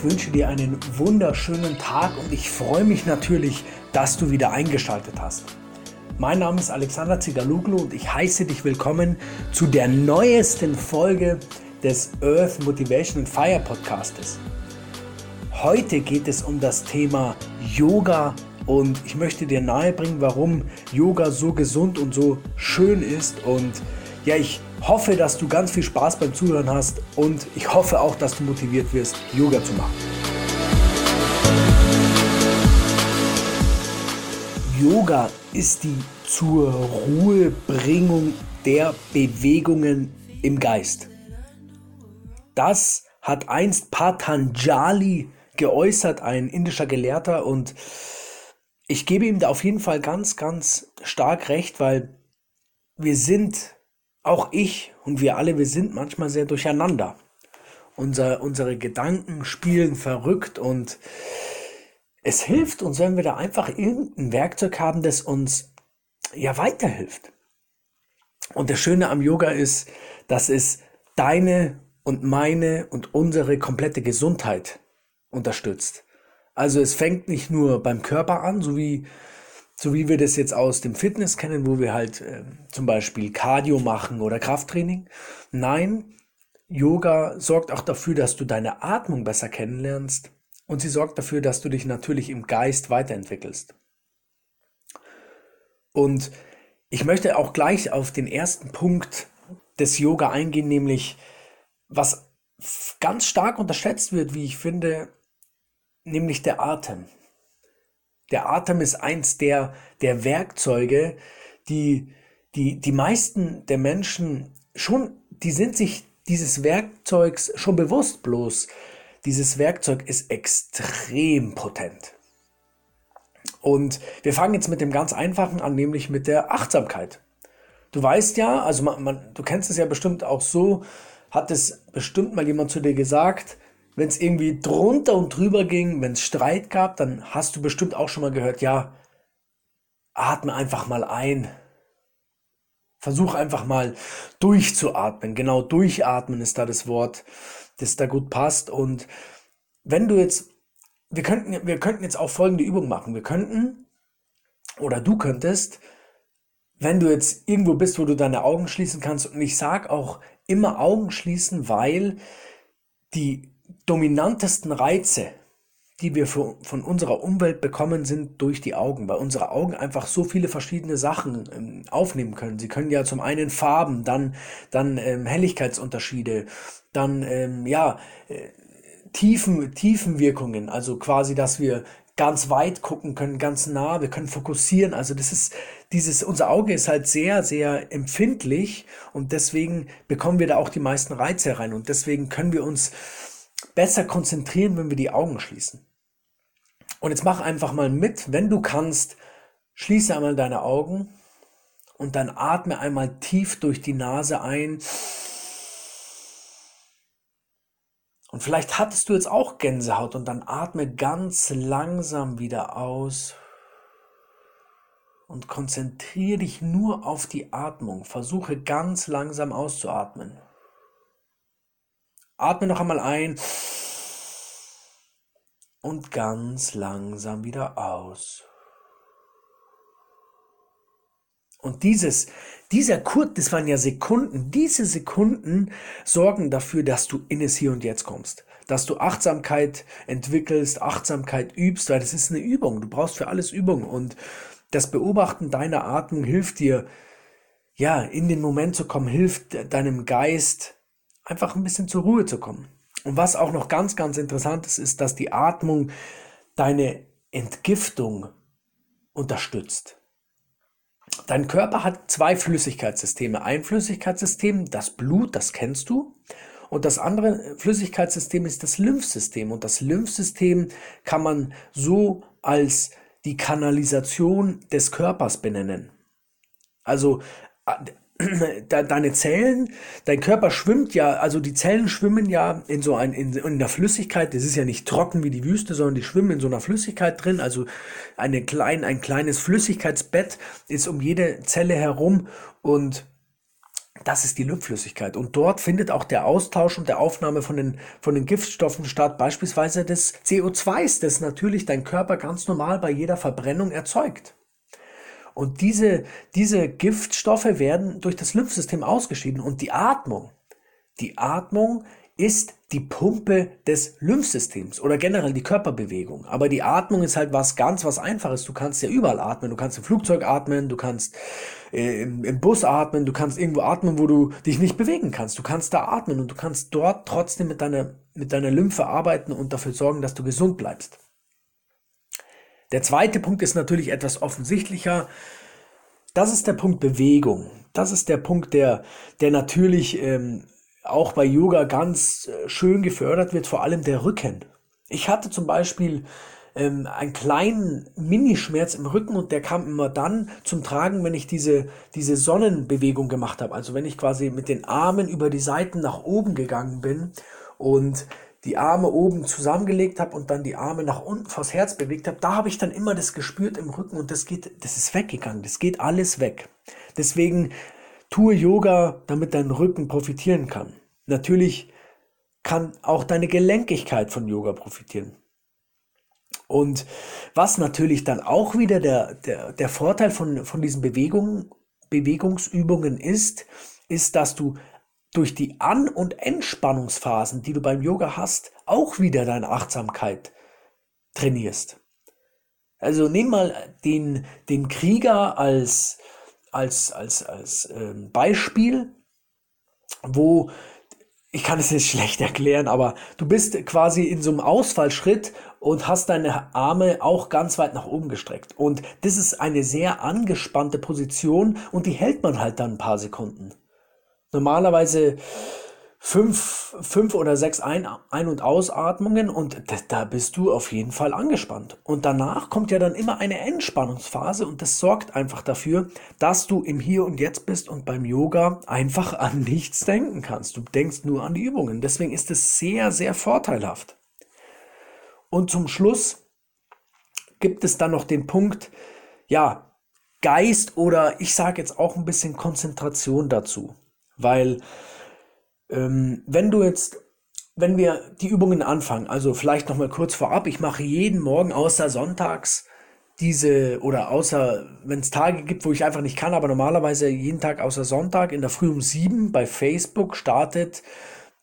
ich wünsche dir einen wunderschönen Tag und ich freue mich natürlich, dass du wieder eingeschaltet hast. Mein Name ist Alexander Zigaluglu und ich heiße dich willkommen zu der neuesten Folge des Earth Motivation Fire Podcastes. Heute geht es um das Thema Yoga und ich möchte dir nahebringen, warum Yoga so gesund und so schön ist und ja, ich hoffe, dass du ganz viel Spaß beim Zuhören hast und ich hoffe auch, dass du motiviert wirst, Yoga zu machen. Yoga ist die zur Ruhebringung der Bewegungen im Geist. Das hat einst Patanjali geäußert, ein indischer Gelehrter, und ich gebe ihm da auf jeden Fall ganz, ganz stark recht, weil wir sind auch ich und wir alle, wir sind manchmal sehr durcheinander. Unser, unsere Gedanken spielen verrückt und es hilft uns, wenn wir da einfach irgendein Werkzeug haben, das uns ja weiterhilft. Und das Schöne am Yoga ist, dass es deine und meine und unsere komplette Gesundheit unterstützt. Also es fängt nicht nur beim Körper an, so wie so wie wir das jetzt aus dem Fitness kennen, wo wir halt äh, zum Beispiel Cardio machen oder Krafttraining. Nein, Yoga sorgt auch dafür, dass du deine Atmung besser kennenlernst und sie sorgt dafür, dass du dich natürlich im Geist weiterentwickelst. Und ich möchte auch gleich auf den ersten Punkt des Yoga eingehen, nämlich was ganz stark unterschätzt wird, wie ich finde, nämlich der Atem. Der Atem ist eins der, der Werkzeuge, die, die, die meisten der Menschen schon, die sind sich dieses Werkzeugs schon bewusst, bloß dieses Werkzeug ist extrem potent. Und wir fangen jetzt mit dem ganz einfachen an, nämlich mit der Achtsamkeit. Du weißt ja, also man, man, du kennst es ja bestimmt auch so, hat es bestimmt mal jemand zu dir gesagt, wenn es irgendwie drunter und drüber ging, wenn es Streit gab, dann hast du bestimmt auch schon mal gehört, ja, atme einfach mal ein. Versuch einfach mal durchzuatmen. Genau, durchatmen ist da das Wort, das da gut passt. Und wenn du jetzt, wir könnten, wir könnten jetzt auch folgende Übung machen. Wir könnten, oder du könntest, wenn du jetzt irgendwo bist, wo du deine Augen schließen kannst, und ich sag auch immer Augen schließen, weil die dominantesten Reize, die wir von unserer Umwelt bekommen, sind durch die Augen, weil unsere Augen einfach so viele verschiedene Sachen ähm, aufnehmen können. Sie können ja zum einen Farben, dann, dann ähm, Helligkeitsunterschiede, dann ähm, ja äh, Tiefen, Tiefenwirkungen, also quasi, dass wir ganz weit gucken können, ganz nah, wir können fokussieren. Also das ist dieses, unser Auge ist halt sehr, sehr empfindlich und deswegen bekommen wir da auch die meisten Reize rein und deswegen können wir uns besser konzentrieren, wenn wir die Augen schließen. Und jetzt mach einfach mal mit, wenn du kannst, schließe einmal deine Augen und dann atme einmal tief durch die Nase ein. Und vielleicht hattest du jetzt auch Gänsehaut und dann atme ganz langsam wieder aus und konzentriere dich nur auf die Atmung. Versuche ganz langsam auszuatmen. Atme noch einmal ein und ganz langsam wieder aus. Und dieses, dieser Kurt, das waren ja Sekunden, diese Sekunden sorgen dafür, dass du in es Hier und Jetzt kommst. Dass du Achtsamkeit entwickelst, Achtsamkeit übst, weil das ist eine Übung. Du brauchst für alles Übung. Und das Beobachten deiner Atmung hilft dir, ja, in den Moment zu kommen, hilft deinem Geist, einfach ein bisschen zur Ruhe zu kommen. Und was auch noch ganz, ganz interessant ist, ist, dass die Atmung deine Entgiftung unterstützt. Dein Körper hat zwei Flüssigkeitssysteme. Ein Flüssigkeitssystem, das Blut, das kennst du. Und das andere Flüssigkeitssystem ist das Lymphsystem. Und das Lymphsystem kann man so als die Kanalisation des Körpers benennen. Also deine Zellen, dein Körper schwimmt ja, also die Zellen schwimmen ja in so ein, in, in der Flüssigkeit, das ist ja nicht trocken wie die Wüste, sondern die schwimmen in so einer Flüssigkeit drin, also eine klein, ein kleines Flüssigkeitsbett ist um jede Zelle herum und Das ist die Lymphflüssigkeit. Und dort findet auch der Austausch und der Aufnahme von den, von den Giftstoffen statt, beispielsweise des CO2s, das natürlich dein Körper ganz normal bei jeder Verbrennung erzeugt. Und diese, diese Giftstoffe werden durch das Lymphsystem ausgeschieden. Und die Atmung, die Atmung ist die Pumpe des Lymphsystems oder generell die Körperbewegung. Aber die Atmung ist halt was ganz, was einfaches. Du kannst ja überall atmen. Du kannst im Flugzeug atmen, du kannst äh, im, im, Bus atmen, du kannst irgendwo atmen, wo du dich nicht bewegen kannst. Du kannst da atmen und du kannst dort trotzdem mit deiner, mit deiner Lymphe arbeiten und dafür sorgen, dass du gesund bleibst. Der zweite Punkt ist natürlich etwas offensichtlicher. Das ist der Punkt Bewegung. Das ist der Punkt, der, der natürlich ähm, auch bei Yoga ganz äh, schön gefördert wird, vor allem der Rücken. Ich hatte zum Beispiel ähm, einen kleinen Minischmerz im Rücken und der kam immer dann zum Tragen, wenn ich diese, diese Sonnenbewegung gemacht habe. Also wenn ich quasi mit den Armen über die Seiten nach oben gegangen bin und die Arme oben zusammengelegt habe und dann die Arme nach unten vors Herz bewegt habe, da habe ich dann immer das gespürt im Rücken und das geht, das ist weggegangen, das geht alles weg. Deswegen tue Yoga, damit dein Rücken profitieren kann. Natürlich kann auch deine Gelenkigkeit von Yoga profitieren. Und was natürlich dann auch wieder der, der, der Vorteil von, von diesen Bewegungen, Bewegungsübungen ist, ist, dass du durch die An- und Entspannungsphasen, die du beim Yoga hast, auch wieder deine Achtsamkeit trainierst. Also nimm mal den, den Krieger als, als, als, als äh, Beispiel, wo ich kann es jetzt schlecht erklären, aber du bist quasi in so einem Ausfallschritt und hast deine Arme auch ganz weit nach oben gestreckt. Und das ist eine sehr angespannte Position und die hält man halt dann ein paar Sekunden. Normalerweise fünf, fünf oder sechs Ein-, Ein und Ausatmungen und da bist du auf jeden Fall angespannt. Und danach kommt ja dann immer eine Entspannungsphase und das sorgt einfach dafür, dass du im Hier und Jetzt bist und beim Yoga einfach an nichts denken kannst. Du denkst nur an die Übungen. Deswegen ist es sehr, sehr vorteilhaft. Und zum Schluss gibt es dann noch den Punkt, ja, Geist oder ich sage jetzt auch ein bisschen Konzentration dazu. Weil ähm, wenn du jetzt, wenn wir die Übungen anfangen, also vielleicht nochmal kurz vorab, ich mache jeden Morgen außer sonntags diese oder außer, wenn es Tage gibt, wo ich einfach nicht kann, aber normalerweise jeden Tag außer Sonntag in der Früh um sieben bei Facebook startet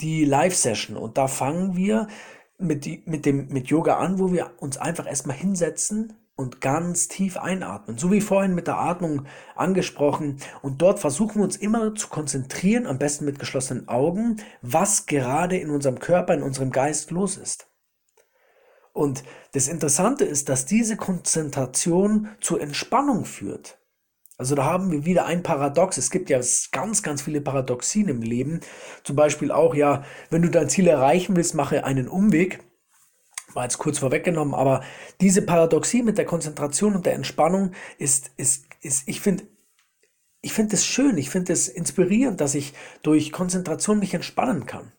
die Live-Session. Und da fangen wir mit, die, mit dem mit Yoga an, wo wir uns einfach erstmal hinsetzen und ganz tief einatmen. So wie vorhin mit der Atmung angesprochen. Und dort versuchen wir uns immer zu konzentrieren, am besten mit geschlossenen Augen, was gerade in unserem Körper, in unserem Geist los ist. Und das Interessante ist, dass diese Konzentration zur Entspannung führt. Also da haben wir wieder ein Paradox. Es gibt ja ganz, ganz viele Paradoxien im Leben. Zum Beispiel auch, ja, wenn du dein Ziel erreichen willst, mache einen Umweg war jetzt kurz vorweggenommen, aber diese Paradoxie mit der Konzentration und der Entspannung ist, ist, ist ich finde, ich finde es schön, ich finde es inspirierend, dass ich durch Konzentration mich entspannen kann.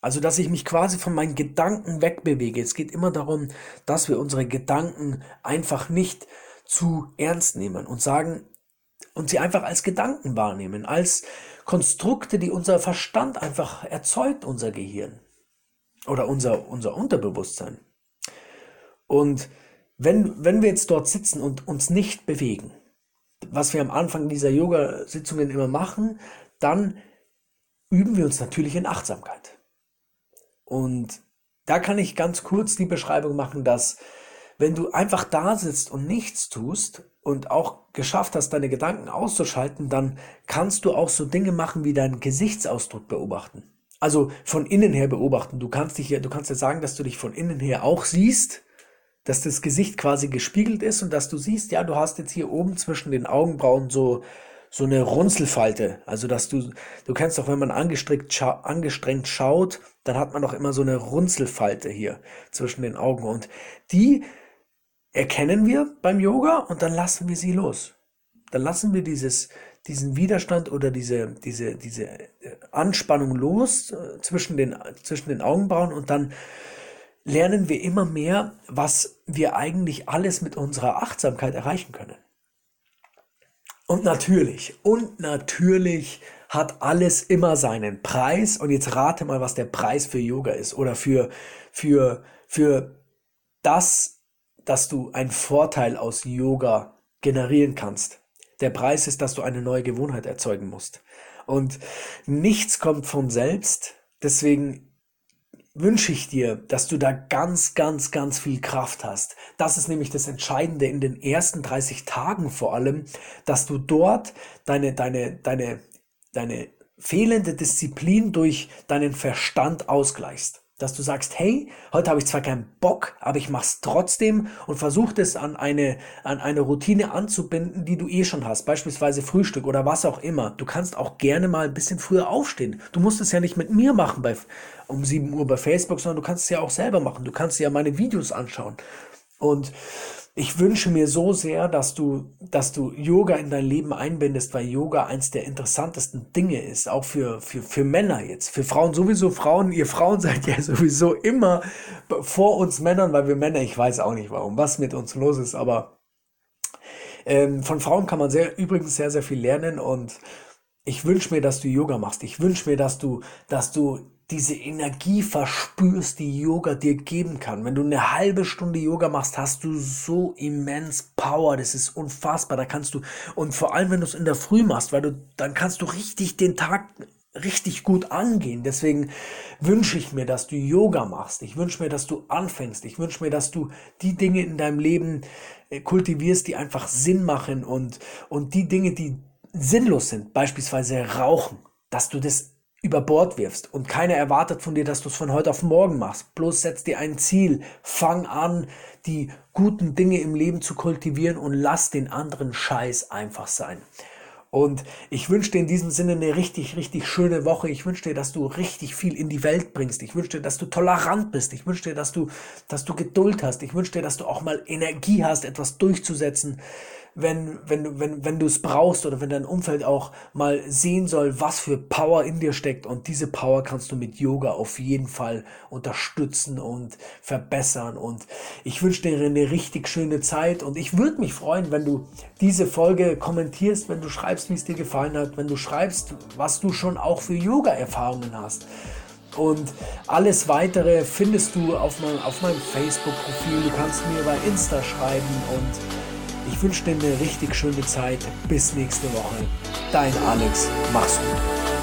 Also, dass ich mich quasi von meinen Gedanken wegbewege. Es geht immer darum, dass wir unsere Gedanken einfach nicht zu ernst nehmen und sagen und sie einfach als Gedanken wahrnehmen, als Konstrukte, die unser Verstand einfach erzeugt, unser Gehirn oder unser, unser Unterbewusstsein. Und wenn, wenn wir jetzt dort sitzen und uns nicht bewegen, was wir am Anfang dieser Yoga-Sitzungen immer machen, dann üben wir uns natürlich in Achtsamkeit. Und da kann ich ganz kurz die Beschreibung machen, dass wenn du einfach da sitzt und nichts tust und auch geschafft hast, deine Gedanken auszuschalten, dann kannst du auch so Dinge machen wie deinen Gesichtsausdruck beobachten. Also von innen her beobachten. Du kannst dich ja, du kannst ja sagen, dass du dich von innen her auch siehst, dass das Gesicht quasi gespiegelt ist und dass du siehst, ja, du hast jetzt hier oben zwischen den Augenbrauen so so eine Runzelfalte. Also dass du, du kennst doch, wenn man angestrengt, scha angestrengt schaut, dann hat man doch immer so eine Runzelfalte hier zwischen den Augen und die erkennen wir beim Yoga und dann lassen wir sie los. Dann lassen wir dieses diesen Widerstand oder diese, diese, diese äh, Anspannung los äh, zwischen den, zwischen den Augenbrauen und dann lernen wir immer mehr, was wir eigentlich alles mit unserer Achtsamkeit erreichen können. Und natürlich, und natürlich hat alles immer seinen Preis. Und jetzt rate mal, was der Preis für Yoga ist oder für, für, für das, dass du einen Vorteil aus Yoga generieren kannst. Der Preis ist, dass du eine neue Gewohnheit erzeugen musst. Und nichts kommt von selbst. Deswegen wünsche ich dir, dass du da ganz, ganz, ganz viel Kraft hast. Das ist nämlich das Entscheidende in den ersten 30 Tagen vor allem, dass du dort deine, deine, deine, deine fehlende Disziplin durch deinen Verstand ausgleichst dass du sagst, hey, heute habe ich zwar keinen Bock, aber ich mache es trotzdem und versuche es an eine, an eine Routine anzubinden, die du eh schon hast, beispielsweise Frühstück oder was auch immer. Du kannst auch gerne mal ein bisschen früher aufstehen. Du musst es ja nicht mit mir machen bei, um 7 Uhr bei Facebook, sondern du kannst es ja auch selber machen. Du kannst ja meine Videos anschauen. Und ich wünsche mir so sehr, dass du, dass du Yoga in dein Leben einbindest, weil Yoga eins der interessantesten Dinge ist, auch für, für, für Männer jetzt. Für Frauen sowieso, Frauen, ihr Frauen seid ja sowieso immer vor uns Männern, weil wir Männer, ich weiß auch nicht warum, was mit uns los ist, aber ähm, von Frauen kann man sehr, übrigens sehr, sehr viel lernen und ich wünsche mir, dass du Yoga machst. Ich wünsche mir, dass du, dass du diese Energie verspürst, die Yoga dir geben kann. Wenn du eine halbe Stunde Yoga machst, hast du so immens Power. Das ist unfassbar. Da kannst du, und vor allem, wenn du es in der Früh machst, weil du, dann kannst du richtig den Tag richtig gut angehen. Deswegen wünsche ich mir, dass du Yoga machst. Ich wünsche mir, dass du anfängst. Ich wünsche mir, dass du die Dinge in deinem Leben äh, kultivierst, die einfach Sinn machen und, und die Dinge, die sinnlos sind, beispielsweise Rauchen, dass du das über Bord wirfst und keiner erwartet von dir, dass du es von heute auf morgen machst. Bloß setz dir ein Ziel, fang an, die guten Dinge im Leben zu kultivieren und lass den anderen Scheiß einfach sein. Und ich wünsche dir in diesem Sinne eine richtig, richtig schöne Woche. Ich wünsche dir, dass du richtig viel in die Welt bringst. Ich wünsche dir, dass du tolerant bist. Ich wünsche dir, dass du, dass du Geduld hast. Ich wünsche dir, dass du auch mal Energie hast, etwas durchzusetzen wenn, wenn, wenn, wenn du es brauchst oder wenn dein Umfeld auch mal sehen soll, was für Power in dir steckt. Und diese Power kannst du mit Yoga auf jeden Fall unterstützen und verbessern. Und ich wünsche dir eine richtig schöne Zeit. Und ich würde mich freuen, wenn du diese Folge kommentierst, wenn du schreibst, wie es dir gefallen hat, wenn du schreibst, was du schon auch für Yoga-Erfahrungen hast. Und alles weitere findest du auf, mein, auf meinem Facebook-Profil. Du kannst mir bei Insta schreiben und ich wünsche dir eine richtig schöne Zeit. Bis nächste Woche. Dein Alex. Mach's gut.